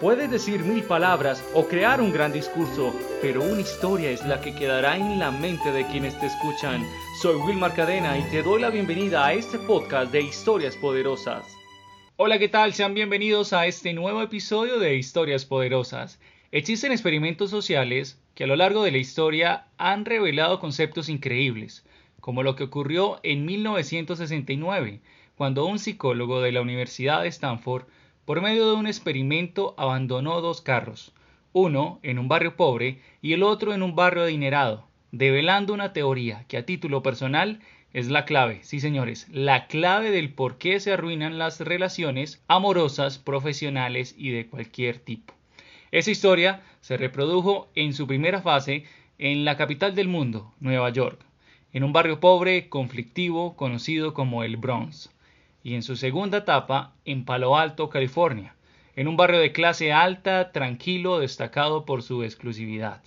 Puedes decir mil palabras o crear un gran discurso, pero una historia es la que quedará en la mente de quienes te escuchan. Soy Wilmar Cadena y te doy la bienvenida a este podcast de Historias Poderosas. Hola, ¿qué tal? Sean bienvenidos a este nuevo episodio de Historias Poderosas. Existen experimentos sociales que a lo largo de la historia han revelado conceptos increíbles, como lo que ocurrió en 1969, cuando un psicólogo de la Universidad de Stanford por medio de un experimento abandonó dos carros, uno en un barrio pobre y el otro en un barrio adinerado, develando una teoría que a título personal es la clave, sí señores, la clave del por qué se arruinan las relaciones amorosas, profesionales y de cualquier tipo. Esa historia se reprodujo en su primera fase en la capital del mundo, Nueva York, en un barrio pobre, conflictivo, conocido como el Bronx y en su segunda etapa en Palo Alto, California, en un barrio de clase alta, tranquilo, destacado por su exclusividad.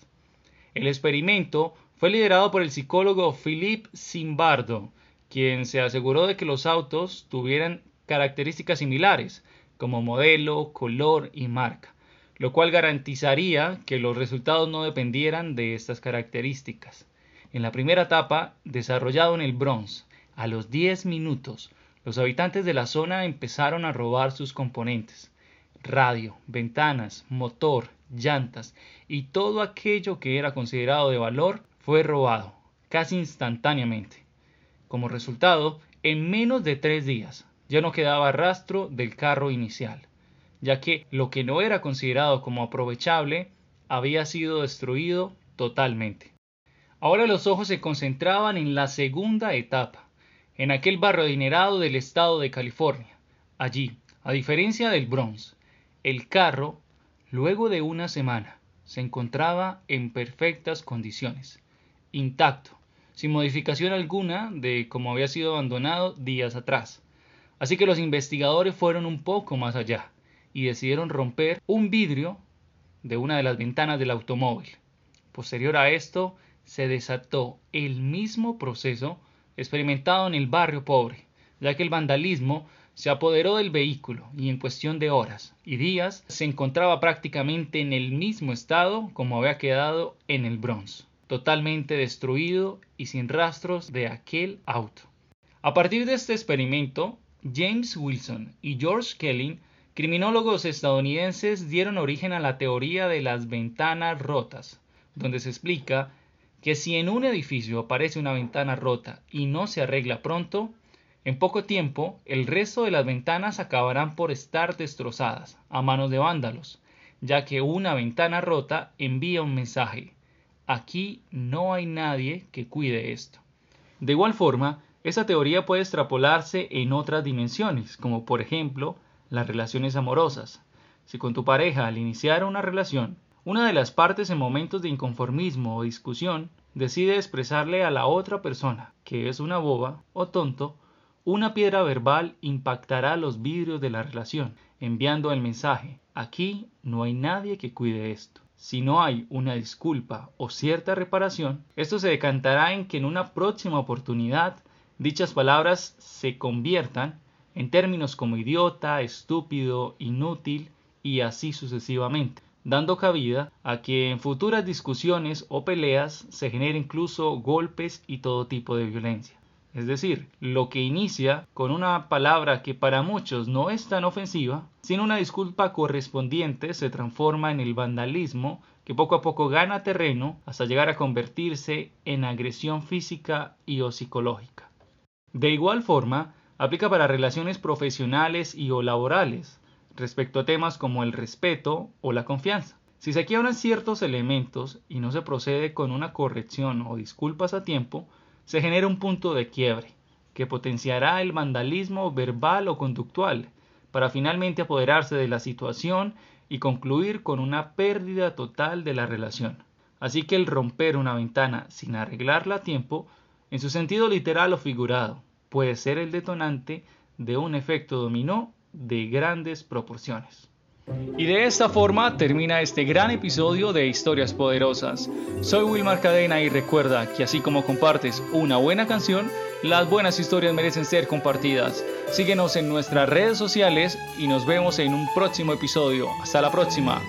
El experimento fue liderado por el psicólogo Philip Zimbardo, quien se aseguró de que los autos tuvieran características similares, como modelo, color y marca, lo cual garantizaría que los resultados no dependieran de estas características. En la primera etapa, desarrollado en el Bronx, a los 10 minutos, los habitantes de la zona empezaron a robar sus componentes, radio, ventanas, motor, llantas y todo aquello que era considerado de valor fue robado, casi instantáneamente. Como resultado, en menos de tres días ya no quedaba rastro del carro inicial, ya que lo que no era considerado como aprovechable había sido destruido totalmente. Ahora los ojos se concentraban en la segunda etapa, en aquel barrio adinerado del estado de California. Allí, a diferencia del Bronx, el carro, luego de una semana, se encontraba en perfectas condiciones, intacto, sin modificación alguna de como había sido abandonado días atrás. Así que los investigadores fueron un poco más allá y decidieron romper un vidrio de una de las ventanas del automóvil. Posterior a esto, se desató el mismo proceso experimentado en el barrio pobre, ya que el vandalismo se apoderó del vehículo y en cuestión de horas y días se encontraba prácticamente en el mismo estado como había quedado en el Bronx, totalmente destruido y sin rastros de aquel auto. A partir de este experimento, James Wilson y George Kelly, criminólogos estadounidenses, dieron origen a la teoría de las ventanas rotas, donde se explica que si en un edificio aparece una ventana rota y no se arregla pronto, en poco tiempo el resto de las ventanas acabarán por estar destrozadas a manos de vándalos, ya que una ventana rota envía un mensaje. Aquí no hay nadie que cuide esto. De igual forma, esa teoría puede extrapolarse en otras dimensiones, como por ejemplo las relaciones amorosas. Si con tu pareja al iniciar una relación una de las partes en momentos de inconformismo o discusión decide expresarle a la otra persona que es una boba o tonto, una piedra verbal impactará los vidrios de la relación, enviando el mensaje, aquí no hay nadie que cuide esto. Si no hay una disculpa o cierta reparación, esto se decantará en que en una próxima oportunidad dichas palabras se conviertan en términos como idiota, estúpido, inútil y así sucesivamente dando cabida a que en futuras discusiones o peleas se genere incluso golpes y todo tipo de violencia. Es decir, lo que inicia con una palabra que para muchos no es tan ofensiva, sin una disculpa correspondiente se transforma en el vandalismo que poco a poco gana terreno hasta llegar a convertirse en agresión física y o psicológica. De igual forma, aplica para relaciones profesionales y o laborales, respecto a temas como el respeto o la confianza. Si se quiebran ciertos elementos y no se procede con una corrección o disculpas a tiempo, se genera un punto de quiebre, que potenciará el vandalismo verbal o conductual, para finalmente apoderarse de la situación y concluir con una pérdida total de la relación. Así que el romper una ventana sin arreglarla a tiempo, en su sentido literal o figurado, puede ser el detonante de un efecto dominó de grandes proporciones. Y de esta forma termina este gran episodio de Historias Poderosas. Soy Wilmar Cadena y recuerda que así como compartes una buena canción, las buenas historias merecen ser compartidas. Síguenos en nuestras redes sociales y nos vemos en un próximo episodio. Hasta la próxima.